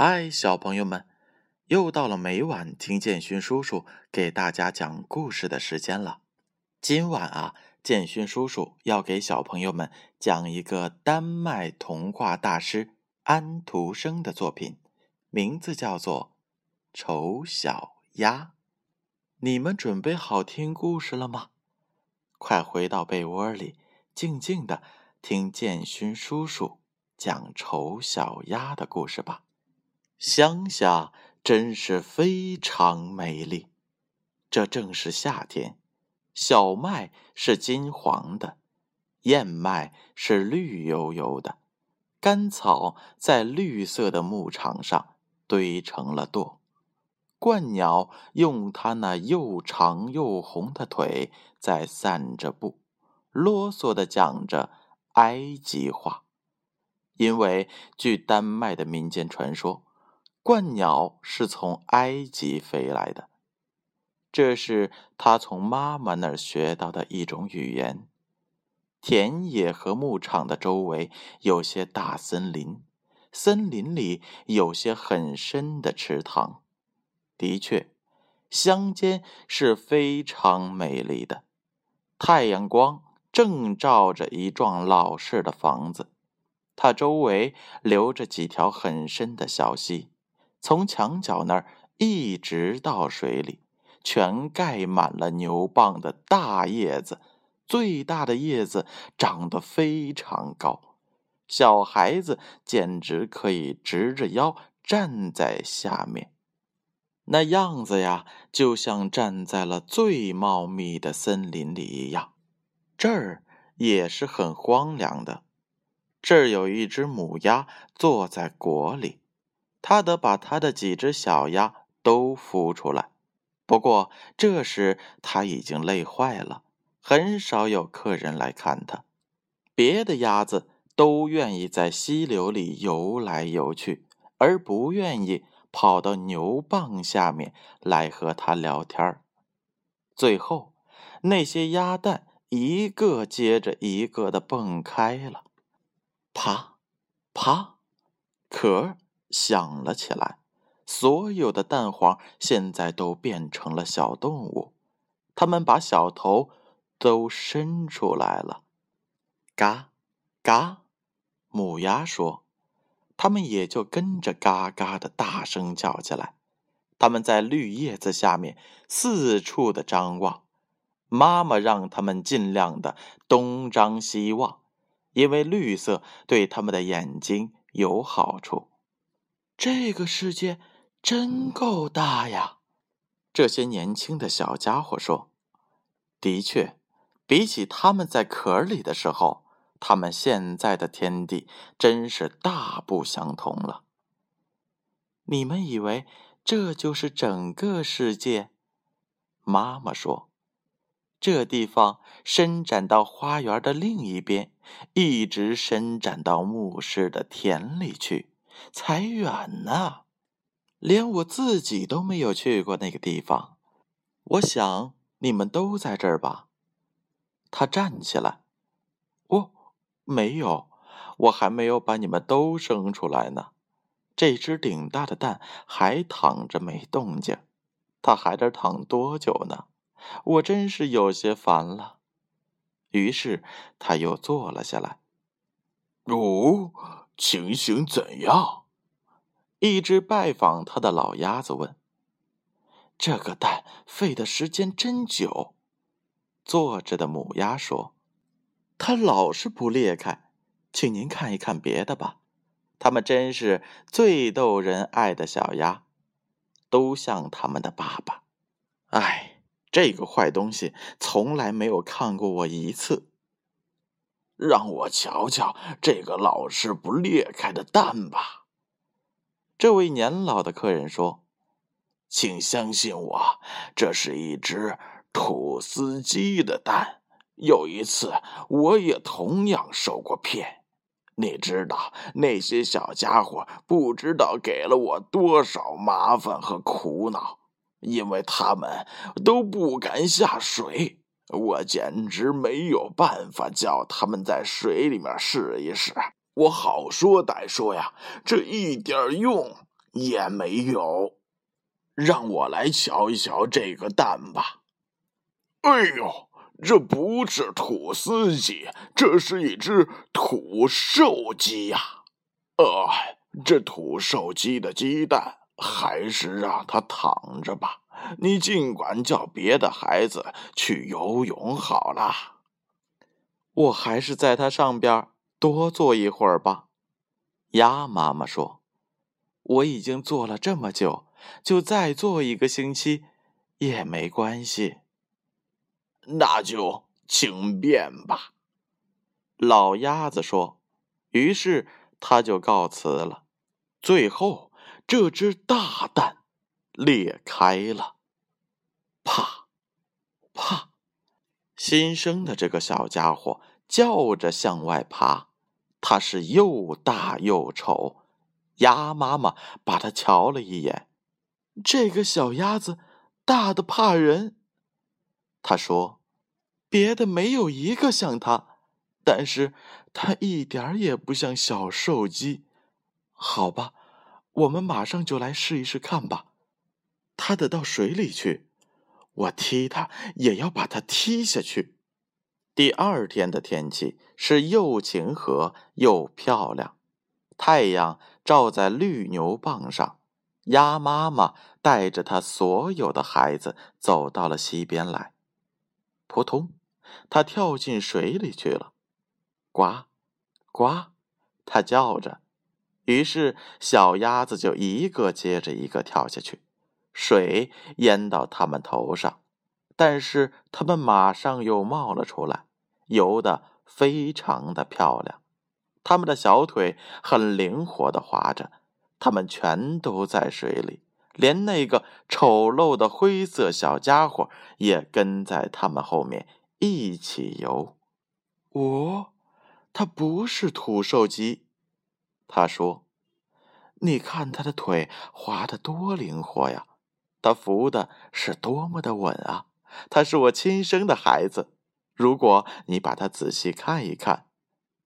嗨，小朋友们，又到了每晚听建勋叔叔给大家讲故事的时间了。今晚啊，建勋叔叔要给小朋友们讲一个丹麦童话大师安徒生的作品，名字叫做《丑小鸭》。你们准备好听故事了吗？快回到被窝里，静静的听建勋叔叔讲丑小鸭的故事吧。乡下真是非常美丽。这正是夏天，小麦是金黄的，燕麦是绿油油的，干草在绿色的牧场上堆成了垛。鹳鸟用它那又长又红的腿在散着步，啰嗦的讲着埃及话，因为据丹麦的民间传说。鹳鸟是从埃及飞来的，这是他从妈妈那儿学到的一种语言。田野和牧场的周围有些大森林，森林里有些很深的池塘。的确，乡间是非常美丽的。太阳光正照着一幢老式的房子，它周围流着几条很深的小溪。从墙角那儿一直到水里，全盖满了牛蒡的大叶子。最大的叶子长得非常高，小孩子简直可以直着腰站在下面，那样子呀，就像站在了最茂密的森林里一样。这儿也是很荒凉的，这儿有一只母鸭坐在果里。他得把他的几只小鸭都孵出来，不过这时他已经累坏了，很少有客人来看他。别的鸭子都愿意在溪流里游来游去，而不愿意跑到牛蒡下面来和他聊天最后，那些鸭蛋一个接着一个的蹦开了，啪，啪，壳。响了起来，所有的蛋黄现在都变成了小动物，它们把小头都伸出来了，嘎，嘎，母鸭说，它们也就跟着嘎嘎的大声叫起来。它们在绿叶子下面四处的张望，妈妈让它们尽量的东张西望，因为绿色对它们的眼睛有好处。这个世界真够大呀！这些年轻的小家伙说：“的确，比起他们在壳里的时候，他们现在的天地真是大不相同了。”你们以为这就是整个世界？妈妈说：“这地方伸展到花园的另一边，一直伸展到牧师的田里去。”才远呢，连我自己都没有去过那个地方。我想你们都在这儿吧？他站起来，哦，没有，我还没有把你们都生出来呢。这只顶大的蛋还躺着没动静，它还得躺多久呢？我真是有些烦了。于是他又坐了下来。哦。情形怎样？一只拜访他的老鸭子问。这个蛋费的时间真久。坐着的母鸭说：“它老是不裂开，请您看一看别的吧。它们真是最逗人爱的小鸭，都像他们的爸爸。哎，这个坏东西从来没有看过我一次。”让我瞧瞧这个老是不裂开的蛋吧。这位年老的客人说：“请相信我，这是一只土司鸡的蛋。有一次，我也同样受过骗。你知道，那些小家伙不知道给了我多少麻烦和苦恼，因为他们都不敢下水。”我简直没有办法叫他们在水里面试一试。我好说歹说呀，这一点用也没有。让我来瞧一瞧这个蛋吧。哎呦，这不是土司鸡，这是一只土兽鸡呀！呃，这土兽鸡的鸡蛋还是让它躺着吧。你尽管叫别的孩子去游泳好了。我还是在它上边多坐一会儿吧。鸭妈妈说：“我已经坐了这么久。”就再坐一个星期也没关系。那就请便吧，老鸭子说。于是他就告辞了。最后，这只大蛋裂开了，啪，啪，新生的这个小家伙叫着向外爬，它是又大又丑。鸭妈妈把它瞧了一眼。这个小鸭子大的怕人，他说：“别的没有一个像它，但是它一点儿也不像小瘦鸡。好吧，我们马上就来试一试看吧。他得到水里去，我踢他也要把他踢下去。”第二天的天气是又晴和又漂亮，太阳照在绿牛蒡上。鸭妈妈带着它所有的孩子走到了溪边来，扑通，它跳进水里去了。呱，呱，它叫着。于是小鸭子就一个接着一个跳下去，水淹到他们头上，但是他们马上又冒了出来，游得非常的漂亮。他们的小腿很灵活的划着。他们全都在水里，连那个丑陋的灰色小家伙也跟在他们后面一起游。哦，它不是土兽鸡，他说：“你看它的腿划得多灵活呀，他扶的是多么的稳啊！他是我亲生的孩子。如果你把他仔细看一看，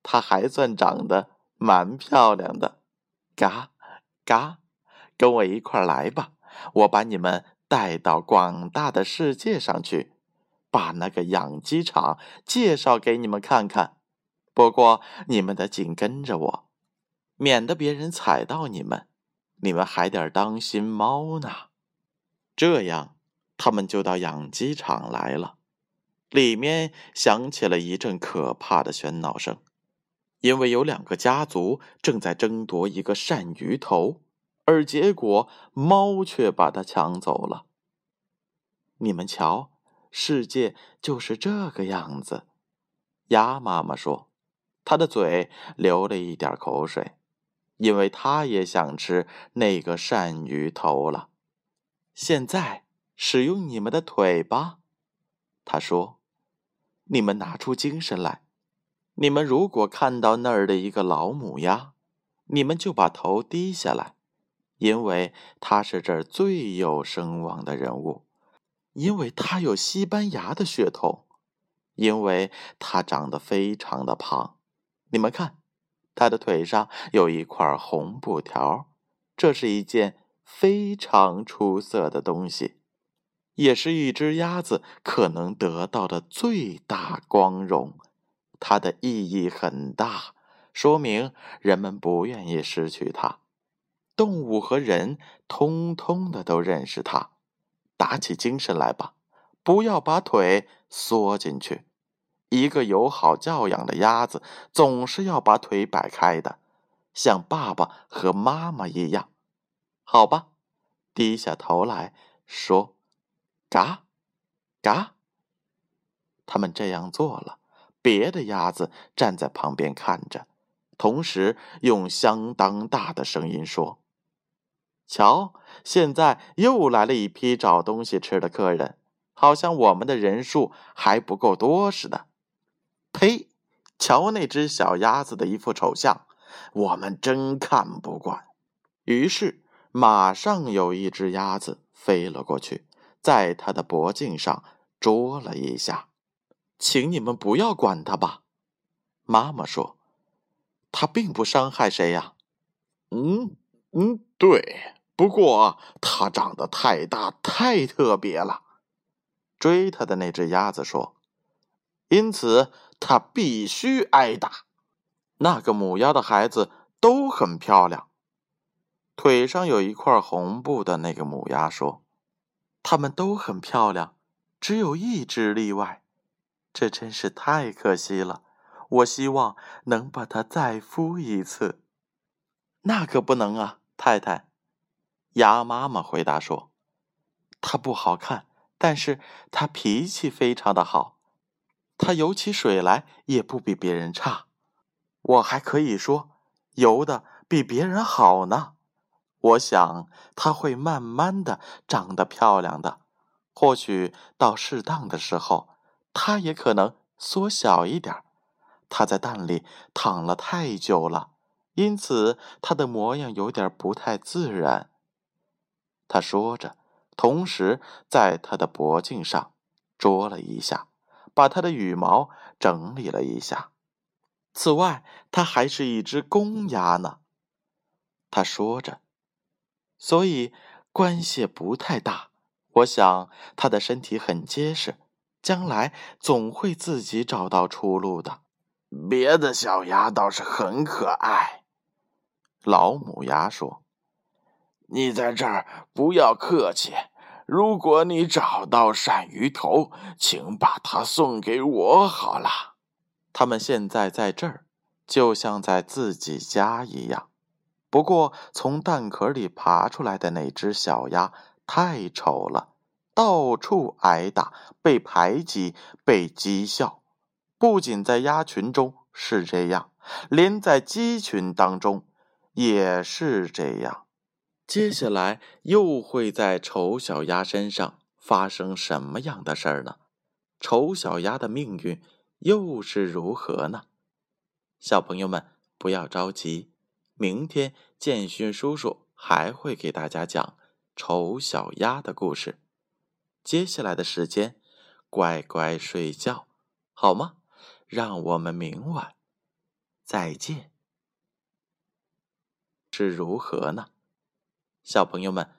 他还算长得蛮漂亮的。”嘎。嘎，跟我一块来吧！我把你们带到广大的世界上去，把那个养鸡场介绍给你们看看。不过你们得紧跟着我，免得别人踩到你们。你们还得当心猫呢。这样，他们就到养鸡场来了。里面响起了一阵可怕的喧闹声。因为有两个家族正在争夺一个鳝鱼头，而结果猫却把它抢走了。你们瞧，世界就是这个样子。鸭妈妈说，她的嘴流了一点口水，因为她也想吃那个鳝鱼头了。现在使用你们的腿吧，他说，你们拿出精神来。你们如果看到那儿的一个老母鸭，你们就把头低下来，因为它是这儿最有声望的人物，因为它有西班牙的血统，因为它长得非常的胖。你们看，它的腿上有一块红布条，这是一件非常出色的东西，也是一只鸭子可能得到的最大光荣。它的意义很大，说明人们不愿意失去它。动物和人通通的都认识它。打起精神来吧，不要把腿缩进去。一个有好教养的鸭子总是要把腿摆开的，像爸爸和妈妈一样。好吧，低下头来说：“嘎，嘎。”他们这样做了。别的鸭子站在旁边看着，同时用相当大的声音说：“瞧，现在又来了一批找东西吃的客人，好像我们的人数还不够多似的。”呸！瞧那只小鸭子的一副丑相，我们真看不惯。于是，马上有一只鸭子飞了过去，在它的脖颈上啄了一下。请你们不要管他吧，妈妈说，他并不伤害谁呀。嗯嗯，对，不过它长得太大，太特别了。追它的那只鸭子说：“因此它必须挨打。”那个母鸭的孩子都很漂亮。腿上有一块红布的那个母鸭说：“它们都很漂亮，只有一只例外，这真是太可惜了。我希望能把它再孵一次。”那可不能啊，太太。鸭妈妈回答说：“它不好看。”但是它脾气非常的好，它游起水来也不比别人差，我还可以说游的比别人好呢。我想它会慢慢的长得漂亮的，或许到适当的时候，它也可能缩小一点。它在蛋里躺了太久了，因此他的模样有点不太自然。他说着。同时，在他的脖颈上啄了一下，把他的羽毛整理了一下。此外，他还是一只公鸭呢。他说着，所以关系不太大。我想他的身体很结实，将来总会自己找到出路的。别的小鸭倒是很可爱，老母鸭说。你在这儿不要客气。如果你找到鳝鱼头，请把它送给我好了。他们现在在这儿，就像在自己家一样。不过，从蛋壳里爬出来的那只小鸭太丑了，到处挨打，被排挤，被讥笑。不仅在鸭群中是这样，连在鸡群当中也是这样。接下来又会在丑小鸭身上发生什么样的事儿呢？丑小鸭的命运又是如何呢？小朋友们不要着急，明天建勋叔叔还会给大家讲丑小鸭的故事。接下来的时间，乖乖睡觉，好吗？让我们明晚再见。是如何呢？小朋友们，